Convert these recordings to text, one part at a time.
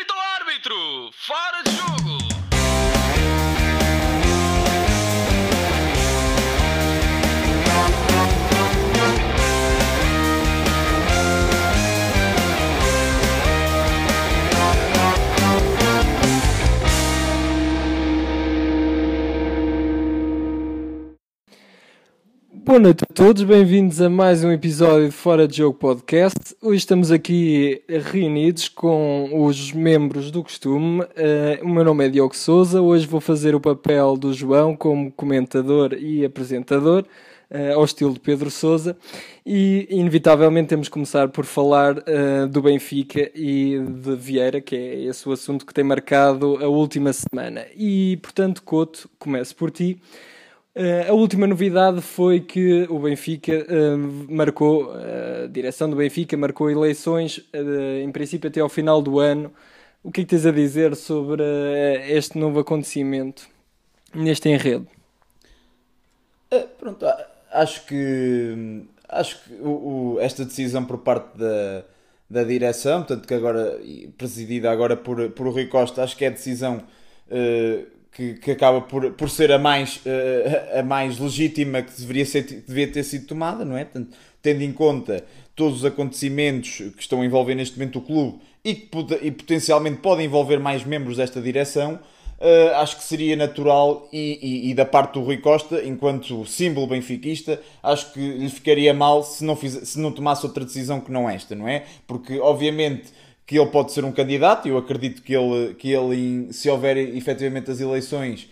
Apita o árbitro! Fora de jogo! Boa noite a todos, bem-vindos a mais um episódio de Fora de Jogo Podcast. Hoje estamos aqui reunidos com os membros do costume. Uh, o meu nome é Diogo Souza, hoje vou fazer o papel do João como comentador e apresentador, uh, ao estilo de Pedro Souza. E, inevitavelmente, temos que começar por falar uh, do Benfica e de Vieira, que é esse o assunto que tem marcado a última semana. E, portanto, Couto, começo por ti. Uh, a última novidade foi que o Benfica uh, marcou, a direção do Benfica marcou eleições, uh, em princípio até ao final do ano. O que é que tens a dizer sobre este novo acontecimento, neste enredo? pronto, acho que, acho que o, o, esta decisão por parte da, da direção, portanto que agora, presidida agora por, por Rui Costa, acho que é a decisão que, que acaba por, por ser a mais, uh, a mais legítima que deveria, ser, devia ter sido tomada, não é? Tendo em conta todos os acontecimentos que estão a envolver neste momento o clube e que e potencialmente podem envolver mais membros desta direção, uh, acho que seria natural e, e, e, da parte do Rui Costa, enquanto símbolo benfiquista, acho que lhe ficaria mal se não, fiz, se não tomasse outra decisão que não esta, não é? Porque, obviamente que ele pode ser um candidato, eu acredito que ele, que ele se houver efetivamente as eleições,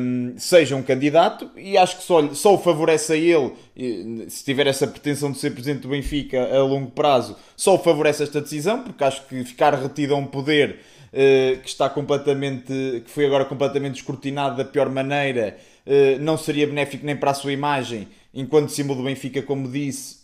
um, seja um candidato, e acho que só, só o favorece a ele, se tiver essa pretensão de ser presidente do Benfica a longo prazo, só o favorece esta decisão, porque acho que ficar retido a um poder uh, que está completamente, que foi agora completamente escrutinado da pior maneira, uh, não seria benéfico nem para a sua imagem, enquanto símbolo do Benfica, como disse,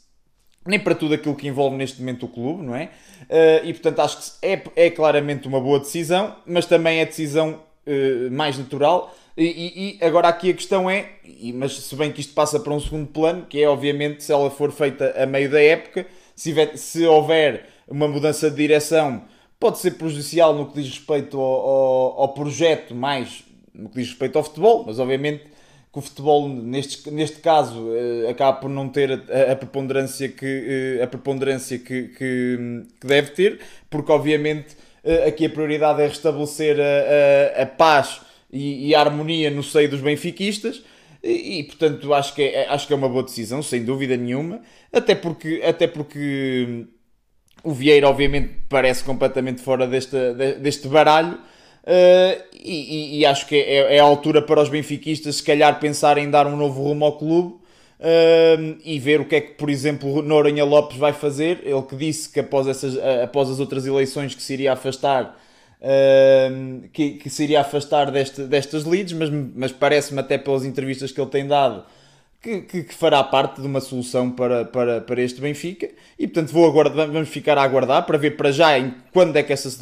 nem para tudo aquilo que envolve neste momento o clube, não é? Uh, e portanto acho que é, é claramente uma boa decisão, mas também é decisão uh, mais natural. E, e, e, agora aqui a questão é, mas se bem que isto passa para um segundo plano, que é obviamente se ela for feita a meio da época, se, se houver uma mudança de direção, pode ser prejudicial no que diz respeito ao, ao, ao projeto, mais no que diz respeito ao futebol, mas obviamente que o futebol, neste, neste caso, uh, acaba por não ter a, a preponderância, que, uh, a preponderância que, que, que, deve ter, porque obviamente uh, aqui a prioridade é restabelecer a, a, a paz e, e, a harmonia no seio dos benfiquistas. E, e, portanto acho que, é, acho que é uma boa decisão, sem dúvida nenhuma, até porque, até porque o Vieira obviamente parece completamente fora deste, deste baralho, Uh, e, e, acho que é, é, a altura para os benfiquistas, se calhar, pensar em dar um novo rumo ao clube uh, e ver o que é que, por exemplo, Noronha Lopes vai fazer. Ele que disse que após, essas, após as outras eleições que se iria afastar, uh, que, que se iria afastar deste, destas leads, mas, mas parece-me até pelas entrevistas que ele tem dado que, que, que, fará parte de uma solução para, para, para este Benfica e portanto vou aguardar, vamos ficar a aguardar para ver para já em quando é que essas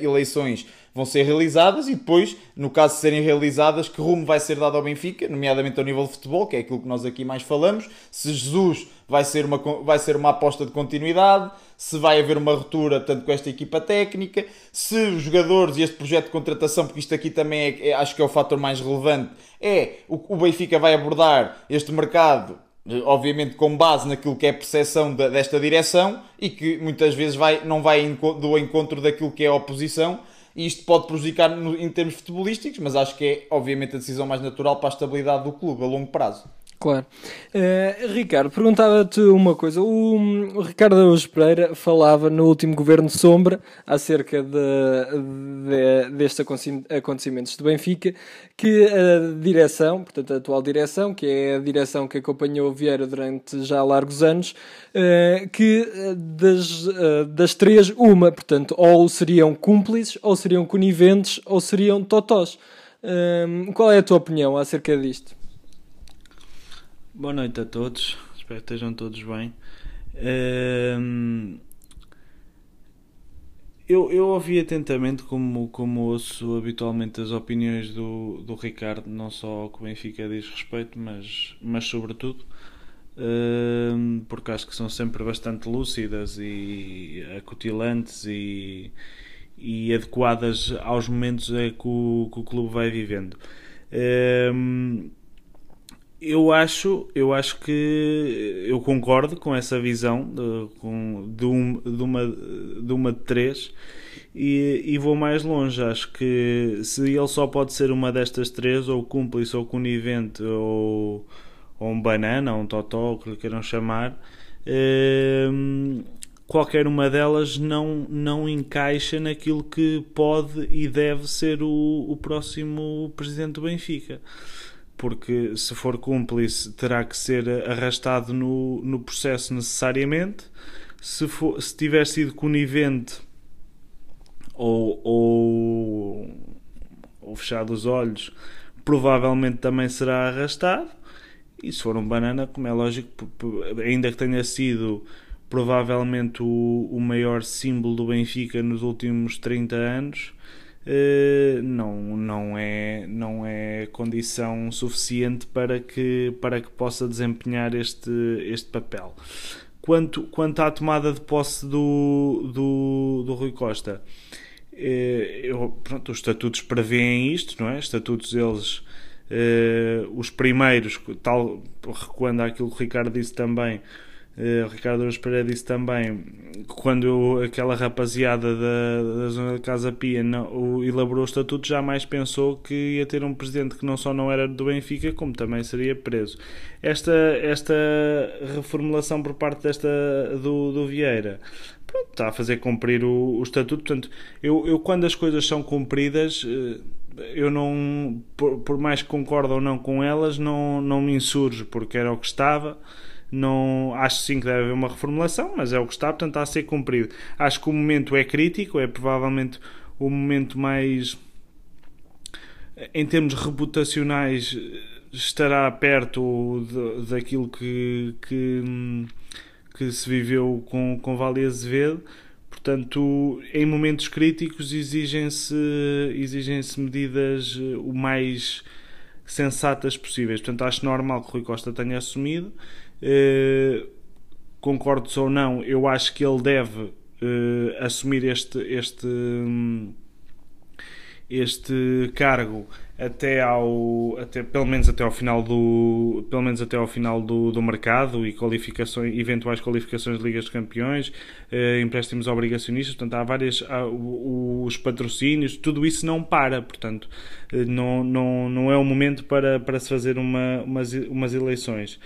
eleições vão ser realizadas e depois, no caso de serem realizadas, que rumo vai ser dado ao Benfica, nomeadamente ao nível de futebol, que é aquilo que nós aqui mais falamos, se Jesus vai ser uma, vai ser uma aposta de continuidade, se vai haver uma ruptura tanto com esta equipa técnica, se os jogadores e este projeto de contratação, porque isto aqui também é, é acho que é o fator mais relevante, é o, o Benfica vai abordar este mercado obviamente com base naquilo que é a percepção desta direção e que muitas vezes vai, não vai do encontro daquilo que é a oposição e isto pode prejudicar no, em termos futebolísticos, mas acho que é obviamente a decisão mais natural para a estabilidade do clube a longo prazo. Claro. Uh, Ricardo, perguntava-te uma coisa. O, o, Ricardo Araújo Pereira falava no último governo Sombra acerca de, de, destes acontecimentos de Benfica, que a direção, portanto a atual direção, que é a direção que acompanhou Vieira durante já largos anos, uh, que das, uh, das três, uma, portanto, ou seriam cúmplices, ou seriam coniventes, ou seriam totós. qual é a tua opinião acerca disto? Boa noite a todos, espero que estejam todos bem. Eu, eu ouvi atentamente, como, como ouço habitualmente, as opiniões do, do Ricardo, não só ao que o Benfica diz respeito, mas, mas sobretudo, porque acho que são sempre bastante lúcidas e acutilantes e, e adequadas aos momentos que o, que o clube vai vivendo. Um, eu acho, eu acho que eu concordo com essa visão de, com, de, um, de, uma, de uma de três e, e, vou mais longe. Acho que se ele só pode ser uma destas três, ou cúmplice, ou conivente, ou, ou um banana, ou um totó, o que lhe queiram chamar, hum, qualquer uma delas não, não encaixa naquilo que pode e deve ser o, o próximo presidente do Benfica. Porque se for cúmplice, terá que ser arrastado no, no processo necessariamente. Se, for, se tiver sido conivente ou, ou, ou fechado os olhos, provavelmente também será arrastado. E se for um banana, como é lógico, ainda que tenha sido provavelmente o, o maior símbolo do Benfica nos últimos 30 anos, não, não, é, não é condição suficiente para que, para que possa desempenhar este, este papel. Quanto, quanto à tomada de posse do, do, do Rui Costa, eh, eu, pronto, os estatutos prevêem isto, não é? Estatutos eles, uh, os primeiros, tal, recuando àquilo que o Ricardo disse também, Uh, o Ricardo Aruz Pereira disse também quando eu, aquela rapaziada da, da zona de Casa Pia não, o, elaborou o estatuto, jamais pensou que ia ter um presidente que não só não era do Benfica, como também seria preso. Esta, esta reformulação por parte desta do, do Vieira pronto, está a fazer cumprir o, o estatuto. Portanto, eu, eu quando as coisas são cumpridas. Uh, eu não, por, por mais que concordo ou não com elas, não, não me insurjo, porque era o que estava não, acho sim que deve haver uma reformulação, mas é o que está, portanto, está a ser cumprido. Acho que o momento é crítico, é provavelmente o momento mais. Em termos reputacionais, estará perto de, daquilo que, que, que, se viveu com, com Vale Azevedo. Portanto, em momentos críticos exigem-se exigem medidas o mais sensatas possíveis. Portanto, acho normal que Rui Costa tenha assumido. Uh, concordo ou não, eu acho que ele deve uh, assumir este, este, este cargo até ao até pelo menos até ao final do pelo menos até ao final do, do mercado e qualificações eventuais qualificações de ligas de campeões eh, empréstimos obrigacionistas portanto há várias há, os patrocínios tudo isso não para portanto eh, não, não, não é o momento para, para se fazer uma, umas, umas eleições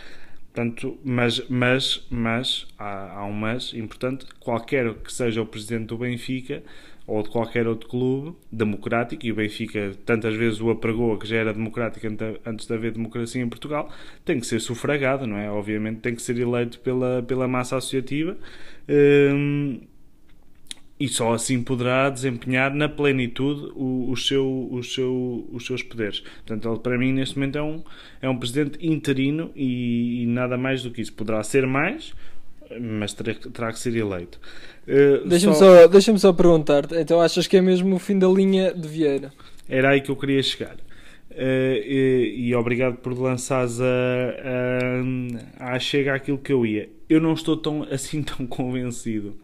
Portanto, mas, mas, mas há, há um mas importante, qualquer que seja o presidente do Benfica ou de qualquer outro clube democrático, e o Benfica tantas vezes o apregoa que já era democrático antes de haver democracia em Portugal, tem que ser sufragado, não é? Obviamente tem que ser eleito pela, pela massa associativa. Hum, e só assim poderá desempenhar na plenitude o, o seu, o seu, os seus poderes. Portanto, ele para mim neste momento é um, é um presidente interino e, e nada mais do que isso. Poderá ser mais, mas terá, terá que ser eleito. Uh, Deixa-me só... só, deixa só perguntar então achas que é mesmo o fim da linha de Vieira? Era aí que eu queria chegar. Uh, e, e, obrigado por lançares a, a, a chega aquilo que eu ia. Eu não estou tão, assim tão convencido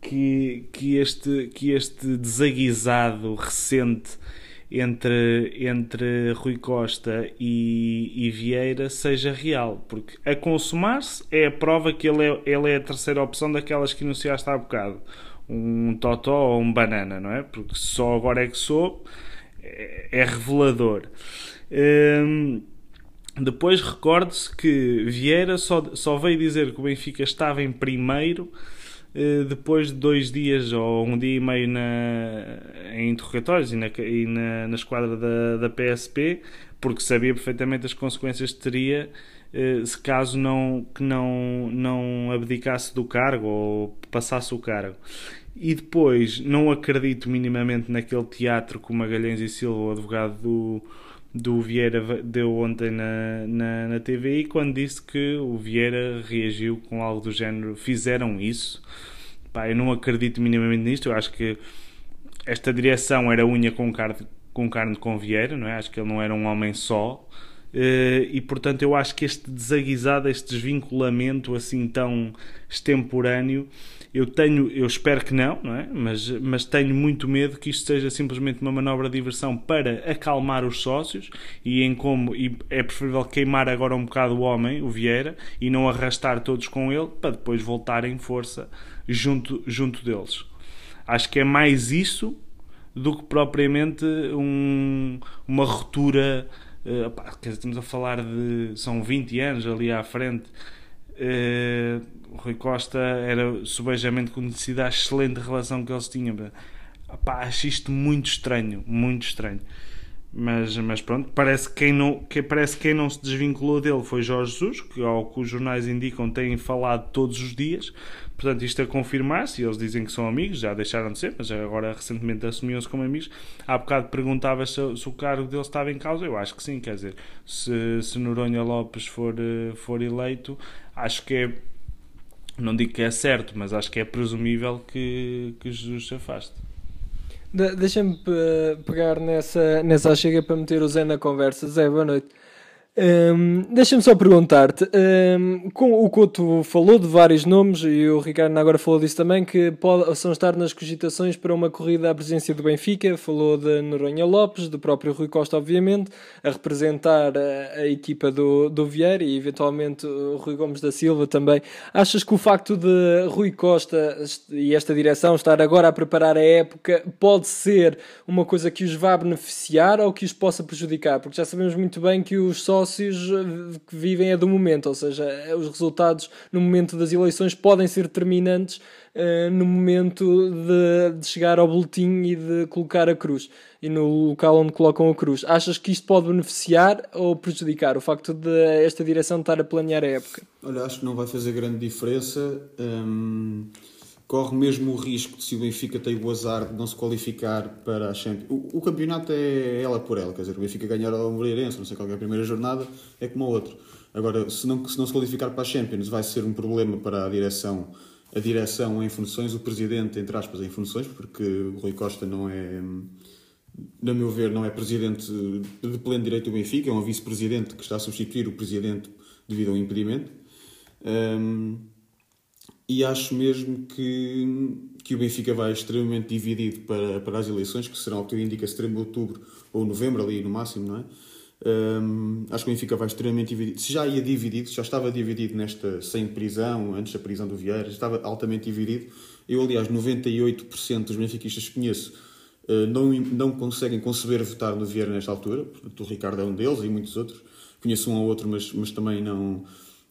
que, que, este, que este desaguisado recente entre, entre Rui Costa e, e Vieira seja real, porque a consumar-se é a prova que ele é, ele é a terceira opção daquelas que enunciaste há bocado, um totó ou um banana, não é? Porque só agora é que sou, é, é revelador. Depois recorde-se que Vieira só, só veio dizer que o Benfica estava em primeiro eh, depois de dois dias ou um dia e meio na, em interrogatórios e na, e na, na esquadra da, da PSP, porque sabia perfeitamente as consequências que teria eh, se caso não, que não, não abdicasse do cargo ou passasse o cargo. E depois não acredito minimamente naquele teatro que o Magalhães e Silva, o advogado do do Vieira deu ontem na, na, na TVI quando disse que o Vieira reagiu com algo do género fizeram isso. Pá, eu não acredito minimamente nisto. Eu acho que esta direção era unha com carne, com carne com Vieira, não é? Acho que ele não era um homem só. Uh, e portanto eu acho que este desaguisado, este desvinculamento assim tão extemporâneo eu tenho, eu espero que não, não é? Mas, mas tenho muito medo que isto seja simplesmente uma manobra de diversão para acalmar os sócios e em como e é preferível queimar agora um bocado o homem, o Vieira, e não arrastar todos com ele para depois voltar em força junto, junto deles. Acho que é mais isso do que propriamente um, uma ruptura. Uh, pá, estamos a falar de. são 20 anos ali à frente. Uh, Rui Costa era subejamente conhecido a excelente relação que eles tinham. Pá, acho isto muito estranho, muito estranho. Mas, mas pronto, parece que, quem não, que parece que quem não se desvinculou dele foi Jorge Jesus, que ao que os jornais indicam têm falado todos os dias. Portanto, isto a confirmar-se, eles dizem que são amigos, já deixaram de ser, mas agora recentemente assumiam-se como amigos. Há bocado perguntava se, se, o cargo dele estava em causa, eu acho que sim, quer dizer, se, se Noronha Lopes for, eh, for eleito, acho que é, não digo que é certo, mas acho que é presumível que, que Jesus se afaste. De Deixa-me pegar nessa, nessa chega para meter o Zé na conversa. Zé, boa noite. Um, Deixa-me só perguntar-te: um, com, o Couto falou de vários nomes e o Ricardo agora falou disso também, que possam estar nas cogitações para uma corrida à presidência do Benfica. Falou de Noronha Lopes, do próprio Rui Costa, obviamente, a representar a, a equipa do, do Vieira e eventualmente o Rui Gomes da Silva também. Achas que o facto de Rui Costa e esta direção estar agora a preparar a época pode ser uma coisa que os vá beneficiar ou que os possa prejudicar? Porque já sabemos muito bem que os só eh, que vivem é do momento, ou seja, eh, os resultados no momento das eleições podem ser determinantes uh, no momento de, de, chegar ao boletim e de colocar a cruz e no local onde colocam a cruz. Achas que isto pode beneficiar ou prejudicar o facto de esta direção estar a planear a época? Olha, acho que não vai fazer grande diferença. Hum corre mesmo o risco de se o Benfica tem o azar de não se qualificar para a Champions. O, o campeonato é ela por ela, quer dizer, o Benfica ganhar ao Moreirense, não sei qual é a primeira jornada, é como a outra. Agora, se não, se não se qualificar para a Champions, vai ser um problema para a direção, a direção em funções, o presidente, entre aspas, em funções, porque o Rui Costa não é, na meu ver, não é presidente de pleno direito do Benfica, é um vice-presidente que está a substituir o presidente devido ao impedimento. Um, e acho mesmo que, que o Benfica vai extremamente dividido para, para as eleições, que serão, que indica, setembro, outubro ou novembro, ali no máximo, não é? Um, acho que o Benfica vai extremamente dividido. Se já ia dividido, já estava dividido nesta sem prisão, antes da prisão do Vieira, estava altamente dividido. Eu, aliás, 98% dos benfiquistas que conheço uh, não, não conseguem conceber votar no Vieira nesta altura. O Ricardo é um deles e muitos outros. Conheço um ou outro, mas, mas também não,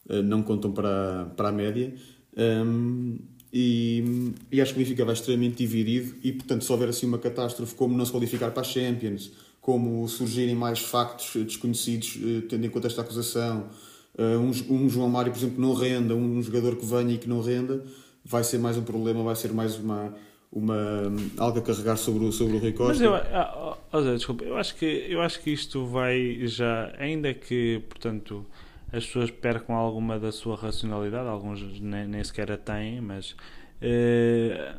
uh, não contam para, para a média. Um, e, e, acho que o Benfica vai extremamente dividido e, portanto, se houver assim uma catástrofe como não se qualificar para a Champions, como surgirem mais factos desconhecidos, eh, tendo em conta esta acusação, eh, um, um João Mário, por exemplo, não renda, um jogador que venha e que não renda, vai ser mais um problema, vai ser mais uma, uma algo a carregar sobre o, sobre o Rui Costa. Mas eu, ah, oh, desculpa, eu acho, que, eu acho que isto vai já, ainda que, portanto as pessoas percam alguma da sua racionalidade, alguns nem, nem sequer a têm, mas uh,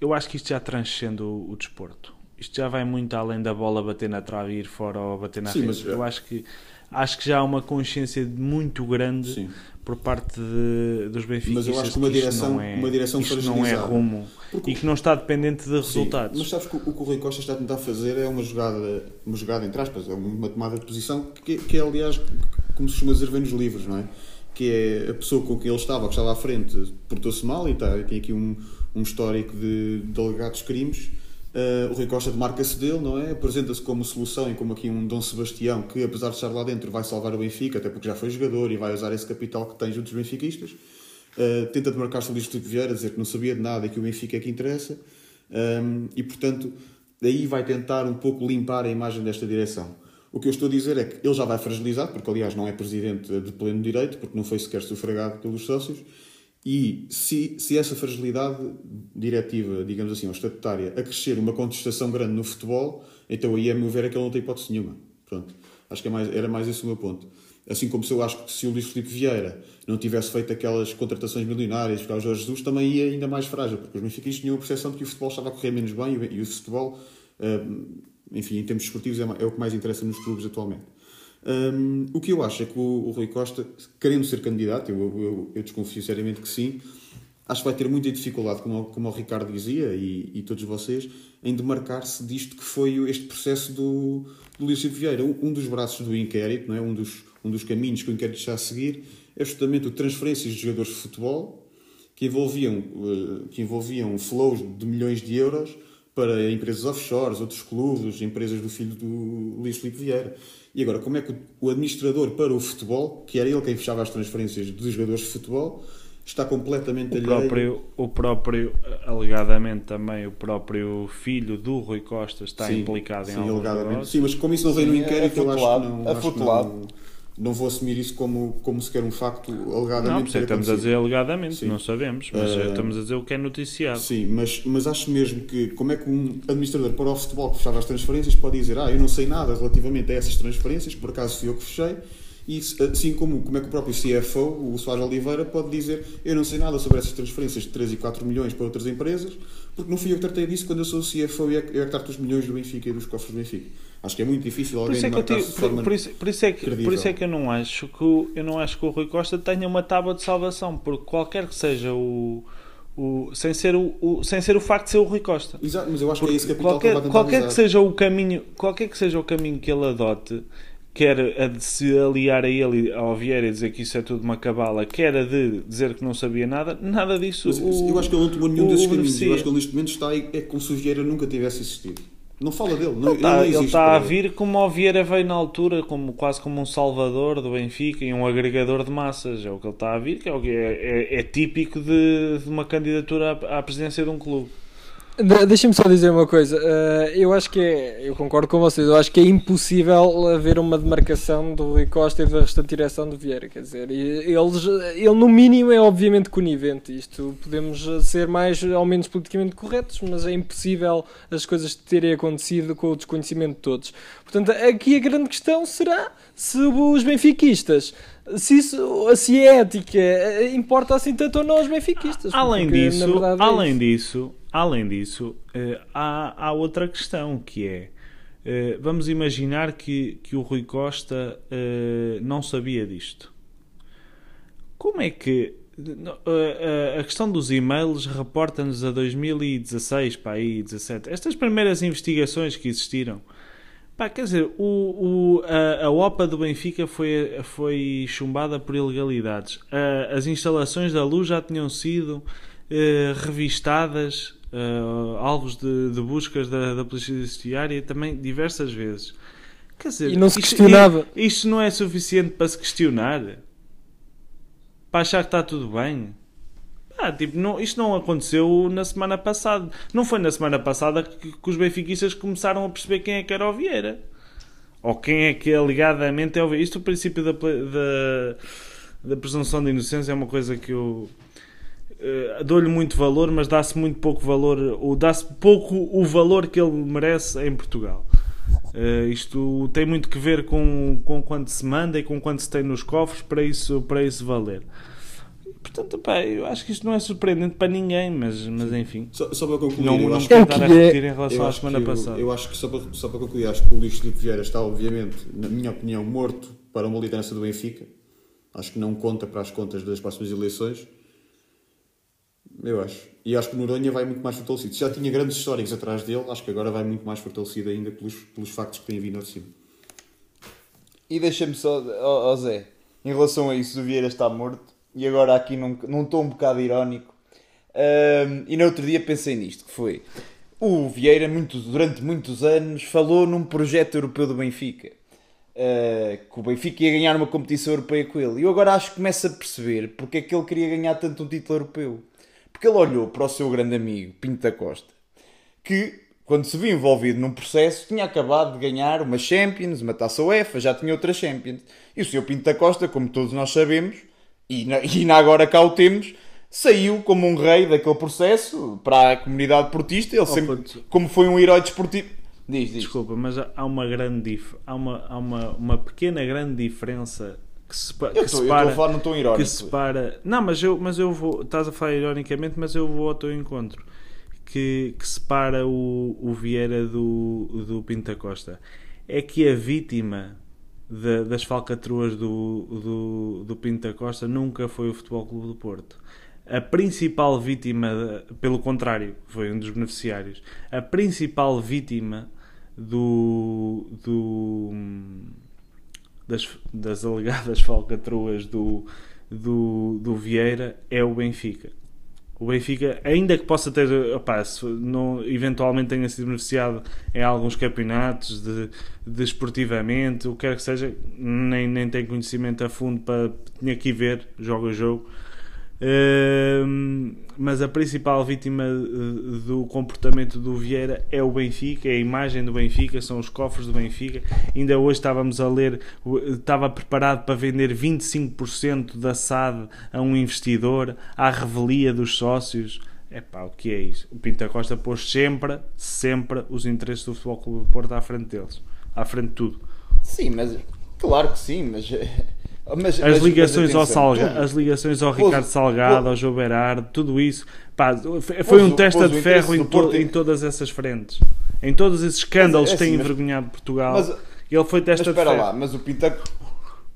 eu acho que isto já transcende o, o, desporto. Isto já vai muito além da bola bater na trave e ir fora ou bater na Sim, rede. Eu acho que, acho que já há uma consciência muito grande Sim. por parte de, dos benfiquistas. Mas eu acho que uma direção, é, uma direção isto não é rumo Porque, e que não está dependente de resultados. Mas sabes que o, que o Rui Costa está a tentar fazer é uma jogada, uma jogada entre aspas, é uma tomada de posição que, que é aliás como se costuma dizer bem nos livros, não é? Que é a pessoa com quem ele estava, que estava à frente, portou-se mal e tá, tem aqui um, um histórico de, de alegados crimes. Uh, o Rui Costa demarca-se dele, não é? Apresenta-se como solução e como aqui um Dom Sebastião que, apesar de estar lá dentro, vai salvar o Benfica, até porque já foi jogador e vai usar esse capital que tem junto dos benfiquistas. Uh, tenta demarcar-se o Luís Filipe Vieira, dizer que não sabia de nada e que o Benfica é que interessa. Um, e, portanto, daí vai tentar um pouco limpar a imagem desta direção. O que eu estou a dizer é que ele já vai fragilizado, porque aliás não é presidente de pleno direito, porque não foi sequer sufragado pelos sócios, e se, se essa fragilidade diretiva, digamos assim, ou estatutária, acrescer uma contestação grande no futebol, então aí, a meu ver, é que ele não tem hipótese nenhuma. Pronto. Acho que é mais, era mais esse o meu ponto. Assim como se eu acho que se o Luís Filipe Vieira não tivesse feito aquelas contratações milionárias para o Jorge Jesus, também ia ainda mais frágil, porque os benfiquistas tinham a percepção de que o futebol estava a correr menos bem e o futebol uh, enfim, em termos esportivos, é, é, o que mais interessa nos clubes atualmente. Um, o que eu acho é que o, o Rui Costa, querendo ser candidato, eu, eu, eu, desconfio seriamente que sim, acho que vai ter muita dificuldade, como, como o Ricardo dizia e, e todos vocês, em demarcar-se disto que foi este processo do, do Luís Vieira. Um dos braços do inquérito, não é? um, dos, um dos caminhos que o inquérito está a seguir, é justamente o transferências de jogadores de futebol que envolviam, eh, que envolviam flows de milhões de euros para empresas offshores, outros clubes, empresas do filho do Luís Filipe Vieira. E agora, como é que o- administrador para o futebol, que era ele quem fechava as transferências dos jogadores de futebol, está completamente O alheio... próprio, o próprio, alegadamente também, o próprio filho do Rui Costa está Sim, implicado em sim, alguns alegadamente. negócios. Sim, mas como isso não vem no Sim, inquérito, eu acho que não, acho que não, não vou assumir isso como, como sequer um facto alegadamente. Não, por isso é estamos a dizer alegadamente, Sim. não sabemos, mas Eh, estamos a dizer o que é noticiado. Sim, mas, mas acho mesmo que como é que um administrador para o futebol que fechava as transferências pode dizer ah, eu não sei nada relativamente a essas transferências, por acaso fui eu que fechei, e assim como, como é que o próprio CFO, o Soares Oliveira, pode dizer eu não sei nada sobre essas transferências de 3 e 4 milhões para outras empresas, porque não fui eu que tratei disso quando eu sou o CFO e é que eu é que trato os milhões do Benfica e dos cofres do Benfica. Acho que é muito difícil Por alguém isso, é que eu por, forma... por isso, por isso é que, credível. por isso é que eu não acho que o, eu não acho que o Rui Costa tenha uma tábua de salvação, porque qualquer que seja o, o sem ser o, o- sem ser o facto de ser o Rui Costa. Exato, mas eu acho que é esse Porque capital que qualquer, qualquer que seja o caminho, qualquer que seja o caminho que ele adote, quer a de se aliar a ele ao Vieira e dizer que isso é tudo uma cabala, quer a de dizer que não sabia nada, nada disso. Mas o- eu acho que ele não tomou nenhum desses caminhos. Eu acho que ele neste momento está aí, é como se o Vieira nunca tivesse existido. Não fala dele, não, Ele está, ele está para a ele. vir como o Vieira veio na altura, como, quase como um salvador do Benfica e um agregador de massas. É o que ele está a vir, que é, que é, é- é típico de, de uma candidatura à, à presidência de um clube. De- Deixa-me só dizer uma coisa. eh, eu acho que é, eu concordo com vocês, eu acho que é impossível haver uma demarcação do Rui Costa e da restante direção do Vieira. Quer dizer, eles, ele no mínimo é obviamente conivente. Isto podemos ser mais ou menos politicamente corretos, mas é impossível as coisas terem acontecido com o desconhecimento de todos. Portanto, aqui a grande questão será se os benfiquistas. Se, isso, se a ética importa assim tanto ou não aos benfiquistas. Além porque, disso, verdade, é além isso. disso, além disso, eh, há, há outra questão que é eh, vamos imaginar que, que o Rui Costa eh, não sabia disto. Como é que a questão dos e-mails reporta-nos a 2016, pá, aí 17. Estas primeiras investigações que existiram, pá, quer dizer, o, o- a, a OPA do Benfica foi, foi chumbada por ilegalidades. As instalações da luz já tinham sido revistadas, eh, alvos de, de buscas da, da Polícia Judiciária também diversas vezes. Quer dizer, E não se isto- questionava. Isto não é suficiente para se questionar? Para achar que está tudo bem? Ah, tipo, não, isto não aconteceu na semana passada. Não foi na semana passada que, que os benfiquistas começaram a perceber quem é que era o Vieira. Ou quem é que alegadamente é o Vieira. Isto, o princípio da, da, da presunção de inocência é uma coisa que eu eh, dou-lhe muito valor, mas dá-se muito pouco valor, ou dá-se pouco o valor que ele merece em Portugal. Eh, isto tem muito que ver com, com quanto se manda e com quanto se tem nos cofres para isso, para isso valer. Portanto, pá, eu acho que isto não é surpreendente para ninguém, mas, mas enfim. Só, só para concluir, Não, eu não acho que é- repetir em relação eu à semana que, passada. Eu acho que, só para, só para concluir, acho que o Luís Filipe Vieira está, obviamente, na minha opinião, morto para uma liderança do Benfica. Acho que não conta para as contas das próximas eleições. Eu acho. E acho que Noronha vai muito mais fortalecido. Já tinha grandes históricos atrás dele, acho que agora vai muito mais fortalecido ainda pelos, pelos factos que têm vindo ao cima. E deixa-me só, ó ó Zé, em relação a isso, o Vieira está morto, e agora aqui num, num tom um bocado irónico, ahm, e no outro dia pensei nisto, que foi, o Vieira, muitos, durante muitos anos, falou num projeto europeu do Benfica, ah, que o Benfica ia ganhar uma competição europeia com ele, e eu agora acho que começo a perceber porque é que ele queria ganhar tanto um título europeu. Porque ele olhou para o seu grande amigo, Pinto da Costa, que, quando se viu envolvido num processo, tinha acabado de ganhar uma Champions, uma Taça UEFA, já tinha outra Champions. E o Sr. Pinto da Costa, como todos nós sabemos, e na, e na agora cá o temos, saiu como um rei daquele processo para a comunidade portista. Ele sempre, puto. como foi um herói desportivo. Diz, diz. Desculpa, mas há- há uma grande dif... há, uma, há uma, uma pequena grande diferença que, sepa... Eu que estou eu separa estou a falar tom irónico. que separa. Não, mas eu, mas eu vou. Estás a falar ironicamente, mas eu vou ao teu encontro. Que, que separa o, o Vieira do, do Pinta Costa. É que a vítima da- das falcatruas do, do, do Pinta Costa nunca foi o Futebol Clube do Porto. a principal vítima, pelo contrário, foi um dos beneficiários, a principal vítima do, do das, das alegadas falcatruas do, do, do Vieira é o Benfica. O Benfica, ainda que possa ter, opa, não, eventualmente tenha sido beneficiado em alguns campeonatos, de, desportivamente, de o que quer que seja, nem, nem tem conhecimento a fundo para. tinha que ver jogo a jogo mas a principal vítima eh, do comportamento do Vieira é o Benfica, é a imagem do Benfica, são os cofres do Benfica. Ainda hoje estávamos a ler, estava preparado para vender 25% da SAD a um investidor, à revelia dos sócios. É pá, o que é isso? O Pinta Costa pôs sempre, sempre os interesses do Futebol Clube do Porto à frente deles, à frente de tudo. Sim, mas claro que sim, mas mas, as, mas, ligações mas ao Salga, as ligações ao Ricardo Salgado, ao João Berardo, tudo isso. Pá, foi um testa de ferro em, to, em, todas essas frentes. Em todos esses escândalos é, é que têm assim, envergonhado Portugal. ele foi testa de ferro. lá, mas o Pinta,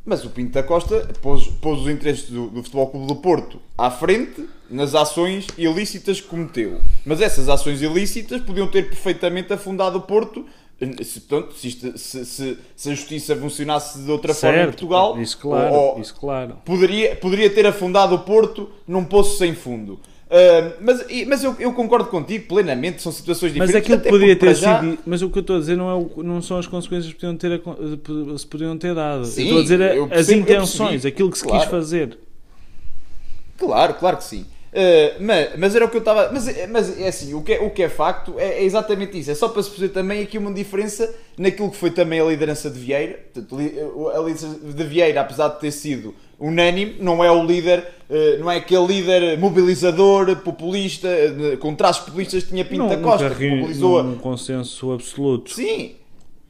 mas o Pinta Costa pôs, pôs os interesses do, do Futebol Clube do Porto à frente nas ações ilícitas que cometeu. Mas essas ações ilícitas podiam ter perfeitamente afundado o Porto se, portanto, se, isto, se, se, se, a justiça funcionasse de outra certo, forma em Portugal, isso claro, ou, isso claro. Poderia, poderia ter afundado o Porto num poço sem fundo. Uh, mas mas eu, eu, concordo contigo plenamente, são situações diferentes. Mas aquilo poderia ter já... sido. Mas o que eu estou a dizer não, é o, não são as consequências que podiam ter, se podiam ter dado. Sim, estou a dizer percebo, as intenções, aquilo que se claro. quis fazer. Claro, claro que sim. Uh, mas, mas, era o que eu estava. Mas, mas é assim, o que é, o que é facto é, é, exatamente isso. É só para se perceber também aqui uma diferença naquilo que foi também a liderança de Vieira. Portanto, a liderança de Vieira, apesar de ter sido unânime, não é o líder, uh, não é aquele líder mobilizador, populista, uh, com traços populistas que tinha Pinta não, Costa, que mobilizou. Um consenso absoluto. Sim,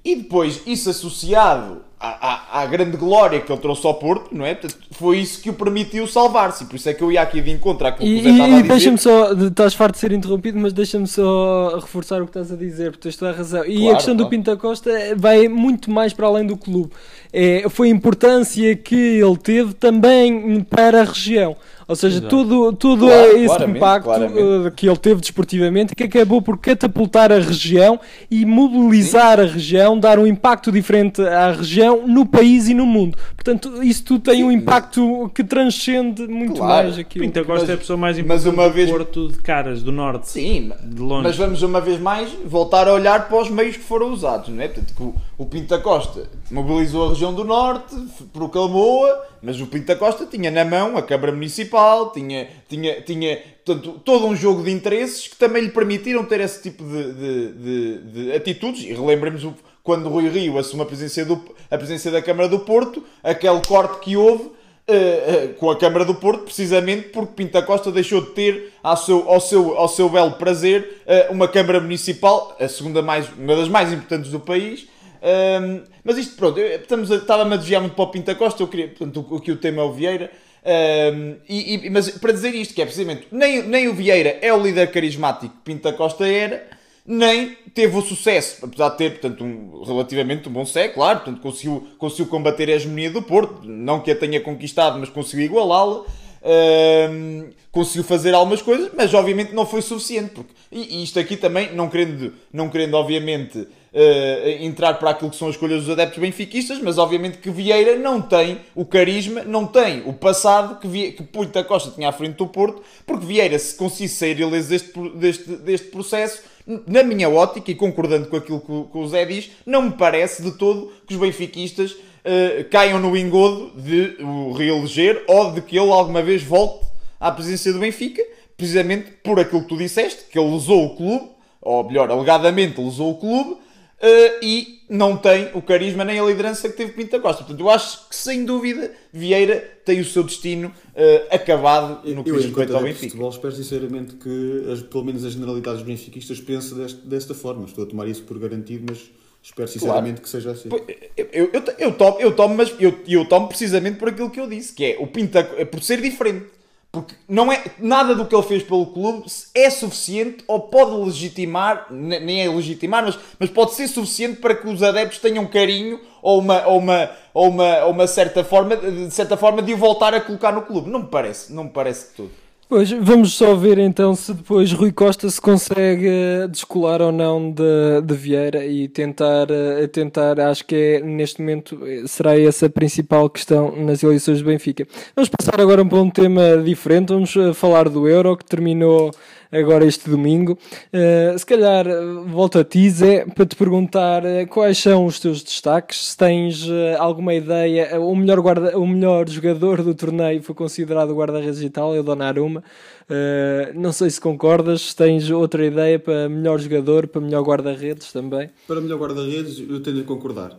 e depois isso associado à, à, à, grande glória que ele trouxe ao Porto, não é? Portanto, foi isso que o permitiu salvar-se. Por isso é que eu ia aqui de encontro àquilo que o Zé estava a dizer. deixa-me só, estás farto de ser interrompido, mas deixa-me só reforçar o que estás a dizer, porque tens toda a razão. E claro, a questão claro. do Pinta Costa vai muito mais para além do clube. É, foi a importância que ele teve também para a região. Ou seja, Exato. todo, todo claro, esse impacto claramente. Eh, que ele teve desportivamente que acabou por catapultar a região e mobilizar Sim. a região, dar um impacto diferente à região no país e no mundo. Portanto, isso tudo tem Sim, um impacto mas... que transcende muito claro. mais aqui. Pinta Costa mas, é a pessoa mais importante mas uma vez... do Porto de Caras, do Norte. Sim, de longe. mas vamos uma vez mais voltar a olhar para os meios que foram usados. Não é? Portanto, o, o Pinta Costa mobilizou a região do Norte, proclamou-a, mas o Pinta Costa tinha na mão a Câmara Municipal, tinha, tinha, tinha portanto, todo um jogo de interesses que também lhe permitiram ter esse tipo de, de, de, de atitudes. E relembremos quando Rui Rio assume a presença, do, a da Câmara do Porto, aquele corte que houve Uh, uh, com a Câmara do Porto, precisamente porque Pinta Costa deixou de ter ao seu, ao seu, ao seu belo prazer uh, uma Câmara Municipal, a segunda mais, uma das mais importantes do país, um, mas isto, pronto, estava-me a desviar muito para o Pinta Costa, eu queria, portanto, aqui o tema é o Vieira. Um, e, e, mas para dizer isto, que é precisamente, nem, nem o Vieira é o líder carismático que Pinta Costa era, nem teve o sucesso, apesar de ter, portanto, um, relativamente um bom século, claro, portanto, conseguiu, conseguiu combater a hegemonia do Porto, não que a tenha conquistado, mas conseguiu igualá-la. Um, conseguiu fazer algumas coisas, mas obviamente não foi suficiente. Porque, e, e isto aqui também, não querendo, não querendo obviamente uh, entrar para aquilo que são as escolhas dos adeptos benfiquistas, mas obviamente que Vieira não tem o carisma, não tem o passado que, Vie que Costa tinha à frente do Porto, porque Vieira, se conseguisse sair ileso deste, deste, deste processo, na minha ótica, e concordando com aquilo que o, que o Zé diz, não me parece de todo que os benfiquistas uh, caiam no engodo de o reeleger ou de que ele alguma vez volte à presença do Benfica, precisamente por aquilo que tu disseste, que ele usou o clube, ou melhor, alegadamente usou o clube, Uh, e não tem o carisma nem a liderança que teve Pinta Costa. Portanto, eu acho que sem dúvida Vieira tem o seu destino uh, acabado no que diz respeito ao Benfica. futebol espero sinceramente que as, pelo menos as generalidades benfiquistas pensem deste, desta forma. Estou a tomar isso por garantido, mas espero sinceramente claro. que seja assim. Eu, eu, eu, tomo, eu tomo, mas eu, eu tomo precisamente por aquilo que eu disse, que é o Pinta, por ser diferente. Porque não é, nada do que ele fez pelo clube é suficiente ou pode legitimar, nem é legitimar, mas, mas pode ser suficiente para que os adeptos tenham carinho ou uma, ou uma, ou uma, ou uma certa forma, de certa forma de o voltar a colocar no clube. Não me parece, não me parece de tudo. Pois, vamos só ver então se depois Rui Costa se consegue eh, descolar ou não de, de Vieira e tentar, eh, tentar, acho que é neste momento eh, será essa a principal questão nas eleições do Benfica. Vamos passar agora para um tema diferente, vamos falar do Euro que terminou agora este domingo. Eh, se calhar volto a ti, Zé, para te perguntar eh, quais são os teus destaques, se tens eh, alguma ideia, o melhor, guarda, o melhor jogador do torneio foi considerado o guarda-redes de Itália, o Donnarumma. Eh, não sei se concordas, se tens outra ideia para melhor jogador, para melhor guarda-redes também. Para melhor guarda-redes, eu tendo a concordar.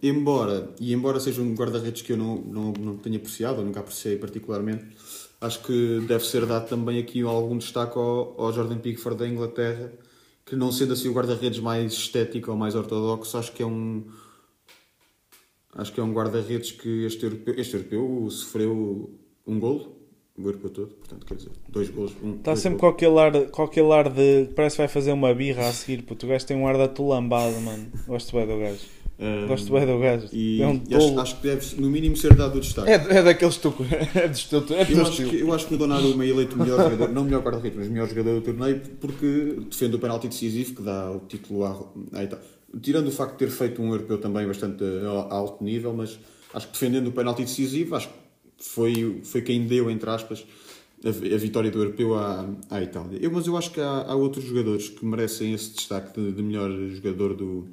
Embora, e embora seja um guarda-redes que eu não, não, não tenha apreciado, ou nunca apreciei particularmente, acho que deve ser dado também aqui algum destaque ao, ao Jordan Pickford da Inglaterra, que não sendo assim o guarda-redes mais estético ou mais ortodoxo, acho que é um acho que é um guarda-redes que este europeu, este europeu sofreu um golo, o europeu todo, portanto, quer dizer, dois golos. Um, Está sempre com aquele, ar, com aquele ar de. Parece que vai fazer uma birra a seguir, puto. O gajo tem um ar de atulambado, mano. Gosto bem do gajo. Ehm, Gosto bem do gajo. E, é um acho, acho que deve, no mínimo, ser dado o destaque. É, é daqueles tu. É do teu, é do Eu acho, que, eu acho que o Donnarumma é eleito o melhor jogador, não o melhor guarda-redes, mas o melhor jogador do torneio porque defende o penalti decisivo que dá o título à, à Itália. Tirando o facto de ter feito um europeu também bastante a, a alto nível, mas acho que defendendo o penalti decisivo, acho que foi, foi quem deu, entre aspas, a, a vitória do europeu à, à Itália. Eu, mas eu acho que há, há outros jogadores que merecem esse destaque de, de melhor jogador do,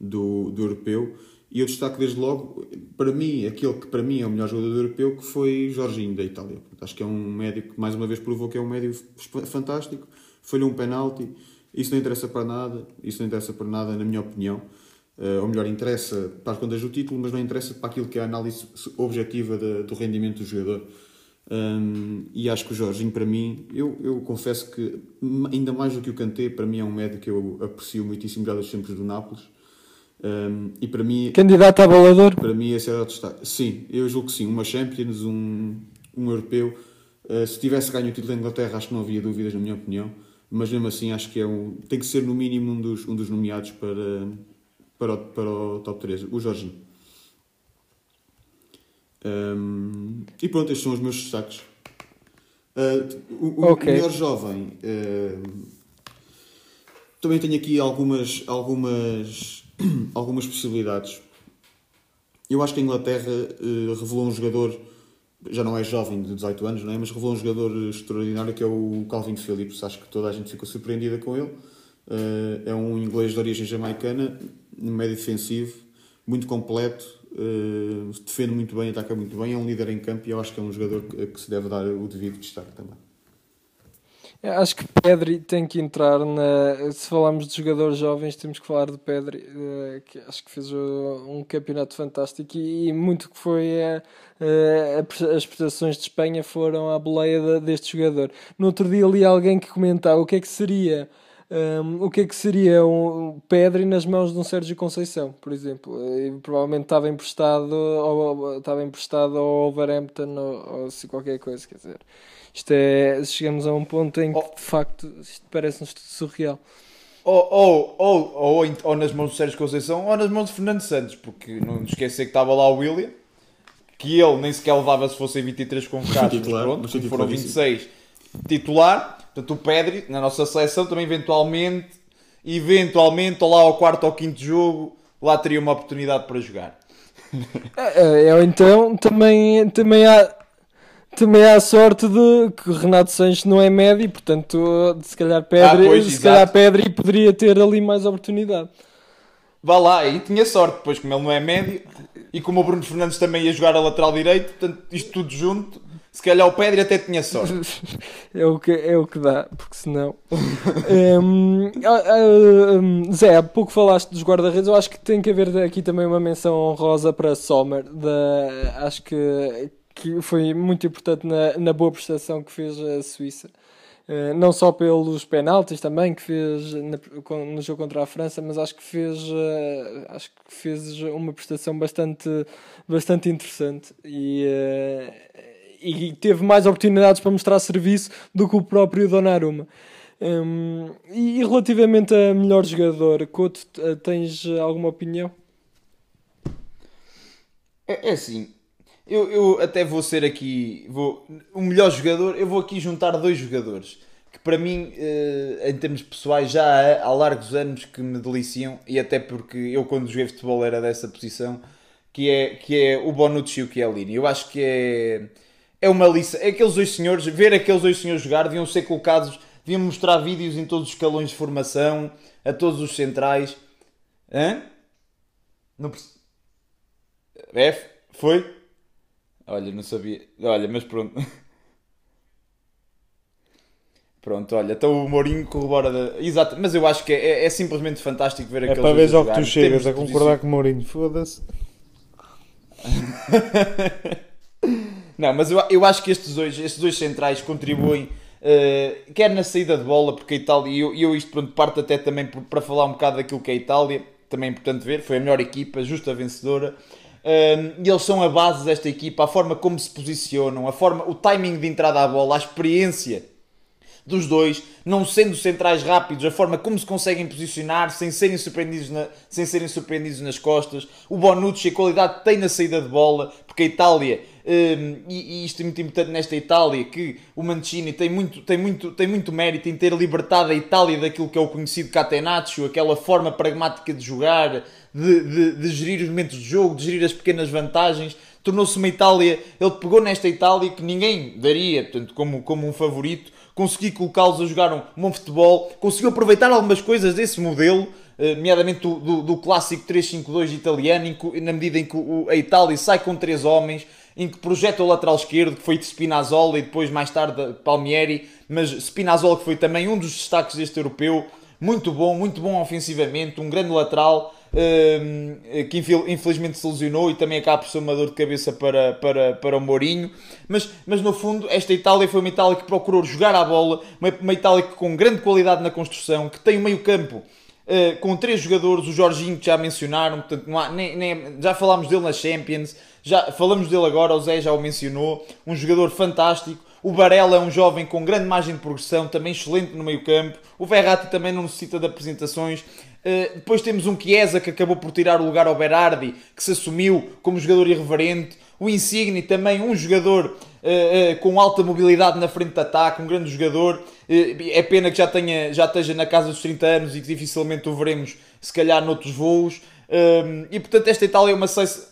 do, do europeu. E eu destaco desde logo, para mim, aquele que para mim é o melhor jogador do europeu, que foi Jorginho, da Itália. Acho que é um médio que mais uma vez provou que é um médio fantástico, falhou um penalti, isso não interessa para nada, isso não interessa para nada, na minha opinião. Eh, ou melhor, interessa para as contas do título, mas não interessa para aquilo que é a análise objetiva da- do rendimento do jogador. Hum, e acho que o Jorginho, para mim, eu, eu confesso que, ainda mais do que o Kanté, para mim é um médio que eu aprecio muitíssimo já dos tempos do Nápoles. Hum, e para mim, Candidato a bolador? para mim esse era o destaque. Sim, eu julgo que sim. Uma Champions, um, um europeu. Uh, se tivesse ganho o título da Inglaterra, acho que não havia dúvidas, na minha opinião. Mas mesmo assim, acho que é um, tem que ser no mínimo um dos, um dos nomeados para, para, o, para o top 3, o Jorginho. Um, e pronto, estes são os meus destaques. Uh, o, o Ok. melhor jovem. uh, também tenho aqui algumas, algumas, algumas possibilidades. Eu acho que a Inglaterra eh, revelou um jogador, já não é jovem, de 18 anos, não é? mas revelou um jogador extraordinário que é o Calvin Phillips. Acho que toda a gente ficou surpreendida com ele. Eh, é um inglês de origem jamaicana, um médio defensivo, muito completo, eh, defende muito bem, ataca muito bem, é um líder em campo e eu acho que é um jogador que, que se deve dar o devido destaque também. Acho que Pedri tem que entrar na. Se falarmos de jogadores jovens, temos que falar de Pedri, eh, que acho que fez uh, um campeonato fantástico e, muito que foi eh, a as prestações de Espanha foram à boleia de- deste jogador. No outro dia li alguém que comentava o que é que seria. Um, o que é que seria um Pedri nas mãos de um Sérgio Conceição, por exemplo? Eh, E provavelmente estava emprestado ao, estava emprestado ao Wolverhampton ou, ou se qualquer coisa, quer dizer. Isto é, chegamos a um ponto em que de facto isto parece-nos surreal. Ou, ou, ou, ou, ou nas mãos de Sérgio Conceição ou nas mãos de Fernando Santos, porque não nos esquecer que estava lá o William, que ele nem sequer levava se fossem 23 convocados, mas pronto, mas foram titularíssimo. 26 titular. Portanto, o Pedri, na nossa seleção, também eventualmente, eventualmente, ou lá ao quarto ou quinto jogo, lá teria uma oportunidade para jogar. É, ou então também, também há também há a sorte de que o Renato Sanches não é médio, portanto, se calhar Pedri, Ah, pois, se exato. calhar Pedri poderia ter ali mais oportunidade. Vá lá, aí tinha sorte, depois como ele não é médio, e como o Bruno Fernandes também ia jogar a lateral direito, portanto, isto tudo junto, se calhar o Pedri até tinha sorte. É o que, é o que dá, porque senão. Hum, ah, ah, hum, Zé, há pouco falaste dos guarda-redes, eu acho que tem que haver aqui também uma menção honrosa para Sommer. Da, acho que, que foi muito importante na, na boa prestação que fez a Suíça. Eh, não só pelos penaltis também que fez na- no jogo contra a França, mas acho que fez eh, acho que fez uma prestação bastante bastante interessante e, eh, e teve mais oportunidades para mostrar serviço do que o próprio Donnarumma. Hum, e, relativamente a melhor jogador, Couto, eh, tens alguma opinião? É, é assim, eu, eu até vou ser aqui vou, o melhor jogador. Eu vou aqui juntar dois jogadores que, para mim, eh, em termos pessoais, já há, há largos anos que me deliciam. E até porque eu, quando joguei futebol, era dessa posição. Que é, que é o Bonucci e o Chiellini. Eu acho que é, é uma lição. É aqueles dois senhores, ver aqueles dois senhores jogar, deviam ser colocados, deviam mostrar vídeos em todos os escalões de formação, a todos os centrais. Hã? Não perce- F? Foi? Olha, não sabia. Olha, mas pronto. Pronto, olha, então o Mourinho corrobora. Da... Exato, mas eu acho que é, é simplesmente fantástico ver É aqueles para ver dois ao que tu chegas a concordar com o Mourinho. Foda-se. Não, mas eu, eu acho que estes dois, estes dois centrais contribuem, eh, quer na saída de bola, porque a Itália, e eu, eu isto pronto, parte até também por- para falar um bocado daquilo que é a Itália, também é importante ver, foi a melhor equipa, justa vencedora, eh, e eles são a base desta equipa, a forma como se posicionam, a forma, o timing de entrada à bola, a experiência dos dois, não sendo centrais rápidos, a forma como se conseguem posicionar sem serem surpreendidos, na- sem serem surpreendidos nas costas, o Bonucci, a qualidade que tem na saída de bola, porque a Itália, hum, e, e isto é muito importante nesta Itália, que o Mancini tem muito, tem, muito, tem muito mérito em ter libertado a Itália daquilo que é o conhecido catenaccio, aquela forma pragmática de jogar, de, de, de gerir os momentos de jogo, de gerir as pequenas vantagens, tornou-se uma Itália, ele pegou nesta Itália que ninguém daria, portanto, como, como um favorito, conseguiu colocá-los a jogar um bom futebol, conseguiu aproveitar algumas coisas desse modelo, eh, nomeadamente do, do, do clássico 3-5-2 italiano, que- na medida em que o- a Itália sai com três homens, em que projeta o lateral esquerdo, que foi de Spinazzola e depois mais tarde Palmieri, mas Spinazzola que foi também um dos destaques deste europeu, muito bom, muito bom ofensivamente, um grande lateral, que infel- infelizmente se lesionou e também acaba por ser uma dor de cabeça para, para, para o Mourinho. Mas, mas no fundo, esta Itália foi uma Itália que procurou jogar à bola, uma, uma Itália que, com grande qualidade na construção, que tem um meio-campo. Uh, com três jogadores, o Jorginho que já mencionaram, portanto, há, nem, nem- já falámos dele na Champions, já falamos dele agora, o Zé já o mencionou, um jogador fantástico. O Barella é um jovem com grande margem de progressão, também excelente no meio campo. O Verratti também não necessita de apresentações. Uh, depois temos um Chiesa que acabou por tirar o lugar ao Berardi, que se assumiu como jogador irreverente. O Insigne também um jogador uh, uh, com alta mobilidade na frente de ataque, um grande jogador. É pena que já, tenha, já esteja na casa dos 30 anos e que dificilmente o veremos, se calhar, noutros voos. Um, e portanto, esta Itália é uma seleção.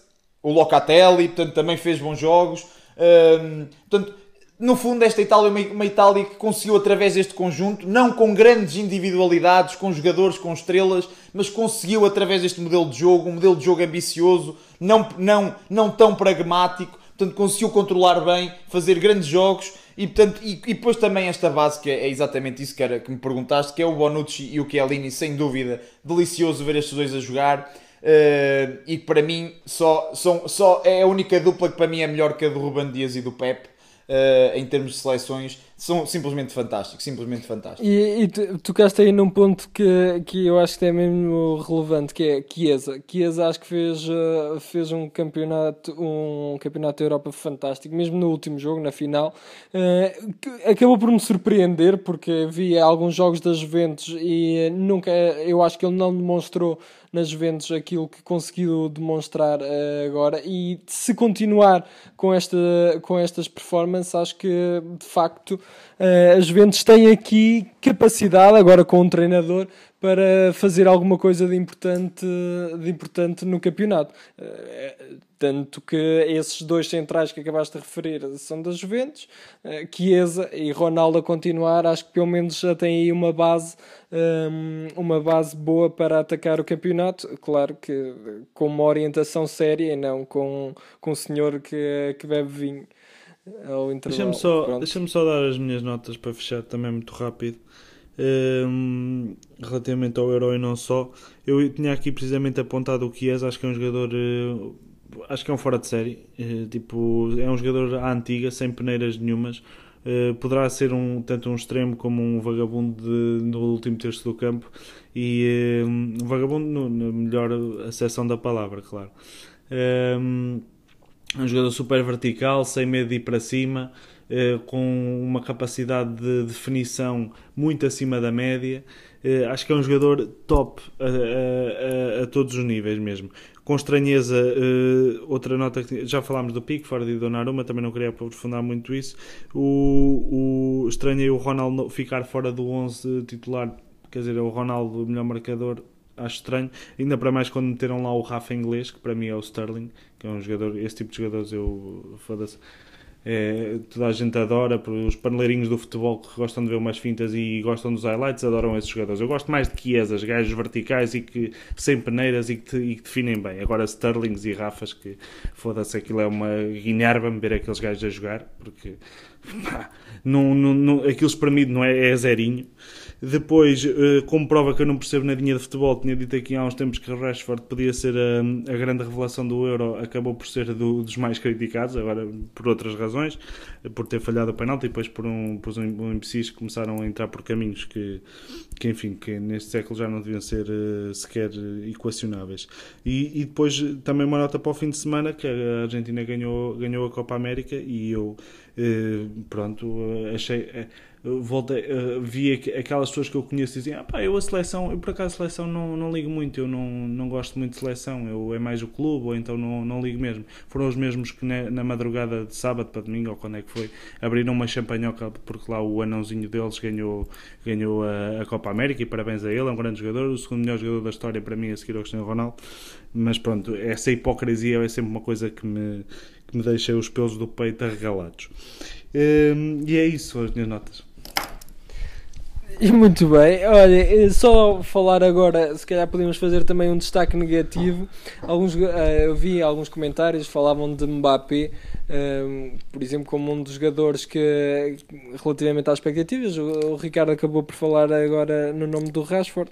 O Locatelli, portanto, também fez bons jogos. Um, portanto, no fundo, esta Itália é uma, Itália que conseguiu, através deste conjunto, não com grandes individualidades, com jogadores, com estrelas, mas conseguiu, através deste modelo de jogo, um modelo de jogo ambicioso, não, não, não tão pragmático, portanto, conseguiu controlar bem, fazer grandes jogos e, portanto, e, e depois também esta base, que é, é exatamente isso que, era, que me perguntaste, que é o Bonucci e o Chiellini, sem dúvida, delicioso ver estes dois a jogar. Uh, e que para mim só, são, só é a única dupla que para mim é melhor que a do Ruben Dias e do Pep uh, em termos de seleções são simplesmente fantásticos, simplesmente fantásticos. E, e tu, tocaste aí num ponto que, que eu acho que é mesmo relevante, que é Chiesa. Chiesa acho que fez, uh, fez um campeonato um campeonato da Europa fantástico, mesmo no último jogo, na final. Uh, acabou por me surpreender, porque vi alguns jogos das Juventus e nunca, eu acho que ele não demonstrou nas Juventus aquilo que conseguiu demonstrar uh, agora. E se continuar com, esta, com estas performances acho que de facto uh, as Juventus têm aqui capacidade agora com um treinador para fazer alguma coisa de importante, de importante no campeonato. Uh, tanto que esses dois centrais que acabaste de referir são das Juventus, uh, Chiesa e Ronaldo a continuar, acho que pelo menos já têm aí uma base, um, uma base boa para atacar o campeonato. Claro que com uma orientação séria e não com, com um senhor que, que bebe vinho. Deixa-me só, deixa só dar as minhas notas para fechar também muito rápido. Um, relativamente ao Euro e não só, eu tinha aqui precisamente apontado o Chiesa, acho que é um jogador, uh, acho que é um fora de série, uh, tipo, é um jogador à antiga, sem peneiras nenhumas. Uh, poderá ser um, tanto um extremo como um vagabundo de, no último terço do campo e um vagabundo no, na melhor acessão da palavra, claro. Um, um jogador super vertical, sem medo de ir para cima, eh, com uma capacidade de definição muito acima da média. Eh, acho que é um jogador top a, a, a, todos os níveis mesmo. com estranheza, uh, outra nota que já falámos do Pickford e do Donnarumma, também não queria aprofundar muito isso. O, o estranhei o Ronaldo ficar fora do 11 titular, quer dizer, o Ronaldo, o melhor marcador, acho estranho, ainda para mais quando meteram lá o Rafa inglês, que para mim é o Sterling, que é um jogador, esse tipo de jogadores eu foda-se é, toda a gente adora, os paneleirinhos do futebol que gostam de ver umas fintas e gostam dos highlights, adoram esses jogadores. Eu gosto mais de Chiesas, gajos verticais e que sem peneiras e que, te, e que definem bem. Agora Sterlings e Rafas, que foda-se, aquilo é uma guinerva-me ver aqueles gajos a jogar, porque pá, não, não, não, aquilo espremido não é, é zerinho. Depois, uh, como prova que eu não percebo nadinha de futebol, tinha dito aqui há uns tempos que Rashford podia ser a, a grande revelação do Euro, acabou por ser do, dos mais criticados, agora por outras razões, por ter falhado o penalti e depois por um, por um, um imbecis que começaram a entrar por caminhos que, que, enfim, que neste século já não deviam ser uh, sequer equacionáveis. E, e, depois também uma nota para o fim de semana, que a Argentina ganhou, ganhou a Copa América e eu, pronto, achei voltei, uh, vi aquelas pessoas que eu conheço diziam, ah, pá, eu a seleção, eu por acaso a seleção não, não ligo muito, eu não, não gosto muito de seleção, eu é mais o clube, ou então não, não ligo mesmo. Foram os mesmos que na, na madrugada de sábado para domingo, ou quando é que foi, abriram uma champanhoca porque lá o anãozinho deles ganhou, ganhou a, a Copa América e parabéns a ele, é um grande jogador, o segundo melhor jogador da história para mim a seguir ao Cristiano Ronaldo, mas pronto, essa hipocrisia é sempre uma coisa que me, que me deixa os pelos do peito arregalados. Um, e é isso, as minhas notas. Muito bem, olha, eh, só falar agora, se calhar podemos fazer também um destaque negativo. Alguns, eh, eu vi alguns comentários falavam de Mbappé, um, eh, por exemplo, como um dos jogadores que, relativamente às expectativas, o, o Ricardo acabou por falar agora no nome do Rashford.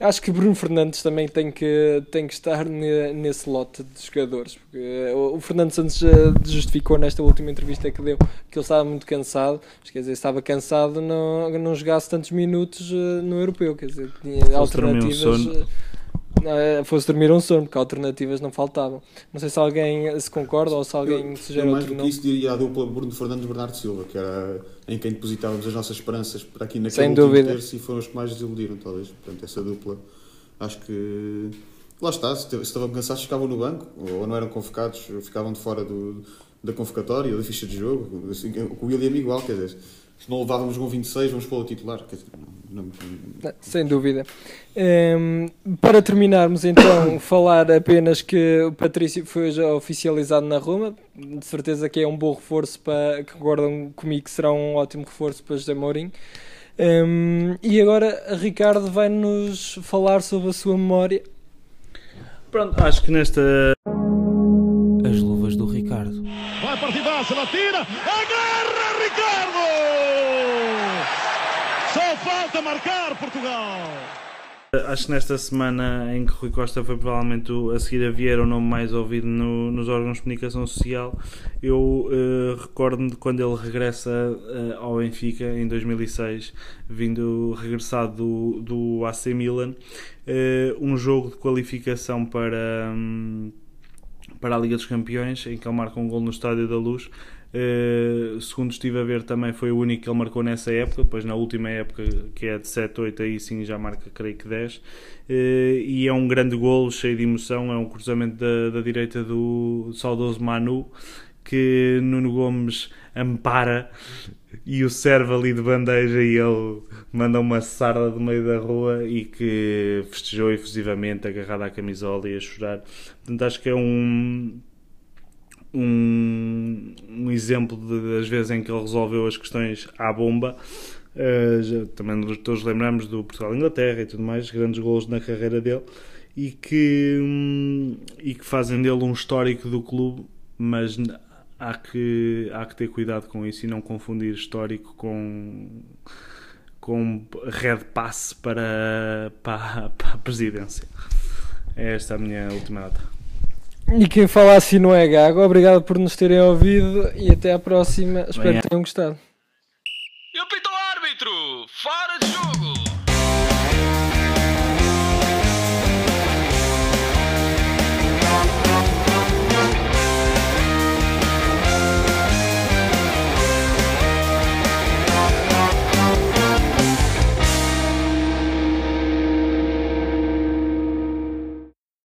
Acho que Bruno Fernandes também tem que, tem que estar nesse lote de jogadores. Porque o Fernando Santos justificou nesta última entrevista que deu que ele estava muito cansado. Mas, quer dizer, estava cansado não, não jogasse tantos minutos eh, no europeu. Quer dizer, tinha alternativas. Uh, fosse dormir um sono, porque alternativas não faltavam. Não sei se alguém se concorda ou se alguém eu, sugere eu mais do que isso diria a dupla Bruno Fernandes Bernardo Silva, que era em quem depositávamos as nossas esperanças para aqui naquele Sem último dúvida. terço e foram os que mais desiludiram, talvez. Portanto, essa dupla, acho que... Lá está, se estavam cansados ficavam no banco, ou não eram convocados, ficavam de fora do, da convocatória da ficha de jogo. Assim, o William igual, quer dizer se não levávamos um 26, vamos pôr o titular. Não, não, não... Sem dúvida. Um, para terminarmos, então, falar apenas que o Patrício foi já oficializado na Roma. De certeza que é um bom reforço para. que guardam comigo que será um ótimo reforço para José Mourinho. Um, e agora, Ricardo vai nos falar sobre a sua memória. Pronto, acho que nesta. As luvas do Ricardo. Vai partidaça, ela tira, agarra Ricardo! Só falta marcar Portugal! Acho que nesta semana em que Rui Costa foi provavelmente a seguir a Vieira o nome mais ouvido no, nos órgãos de comunicação social, eu uh, recordo-me de quando ele regressa uh, ao Benfica em 2006, vindo regressado do, do AC Milan, uh, um jogo de qualificação para. Um, para a Liga dos Campeões, em que ele marca um gol no Estádio da Luz. Uh, segundo estive a ver, também foi o único que ele marcou nessa época. Depois, na última época, que é de 7, 8, aí sim já marca, creio que 10. Uh, eh, e é um grande golo, cheio de emoção. É um cruzamento da, da direita do saudoso Manu, que Nuno Gomes ampara e o serve ali de bandeja e ele manda uma sarda do meio da rua e que festejou efusivamente agarrado à camisola e a chorar. Portanto, acho que é um, um, um exemplo das vezes em que ele resolveu as questões à bomba. Uh, já, também todos lembramos do Portugal-Inglaterra e tudo mais, grandes gols na carreira dele e que, um, e que fazem dele um histórico do clube, mas há que, há que ter cuidado com isso e não confundir histórico com, com red pass para, para, para a presidência. É esta a minha última nota. E quem fala assim não é gago. Obrigado por nos terem ouvido e até à próxima. Espero Bem, que tenham gostado. E apita o árbitro! Fora de jogo!